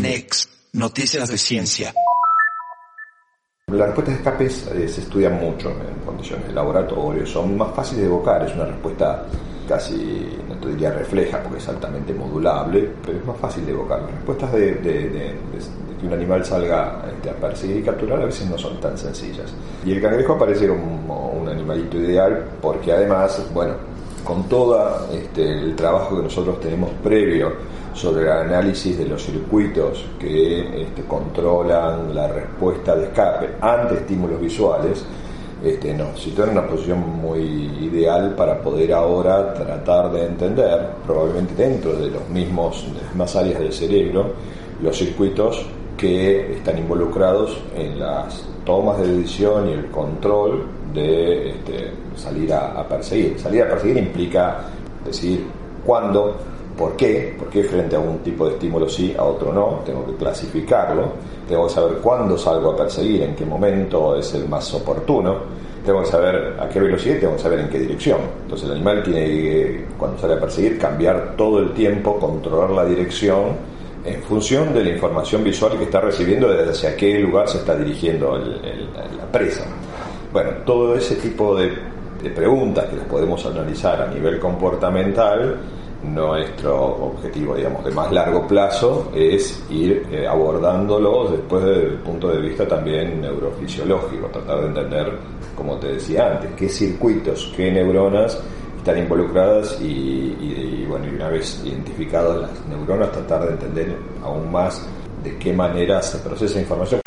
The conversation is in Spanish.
Next. Noticias de ciencia. Las respuestas de escape eh, se estudian mucho en condiciones de laboratorio, son más fáciles de evocar, es una respuesta casi, no te diría refleja porque es altamente modulable, pero es más fácil de evocar. Las respuestas de, que un animal salga este, a perseguir y capturar a veces no son tan sencillas. Y el cangrejo aparece como un animalito ideal porque además, bueno, con todo este, el trabajo que nosotros tenemos previo sobre el análisis de los circuitos que este, controlan la respuesta de escape ante estímulos visuales, este, nos sitúa en una posición muy ideal para poder ahora tratar de entender, probablemente dentro de los mismos, de las mismas áreas del cerebro, los circuitos que están involucrados en las tomas de decisión y el control de este, salir a, perseguir. Salir a perseguir implica decir cuándo, por qué, por qué frente a un tipo de estímulo sí, a otro no, tengo que clasificarlo, tengo que saber cuándo salgo a perseguir, en qué momento es el más oportuno, tengo que saber a qué velocidad tengo que saber en qué dirección. Entonces el animal tiene que, cuando sale a perseguir, cambiar todo el tiempo, controlar la dirección en función de la información visual que está recibiendo desde hacia qué lugar se está dirigiendo la presa. Bueno, todo ese tipo de, preguntas que las podemos analizar a nivel comportamental, nuestro objetivo, digamos, de más largo plazo es ir eh, abordándolos después desde el punto de vista también neurofisiológico, tratar de entender, como te decía antes, qué circuitos, qué neuronas están involucradas y, bueno, y una vez identificadas las neuronas, tratar de entender aún más de qué manera se procesa información.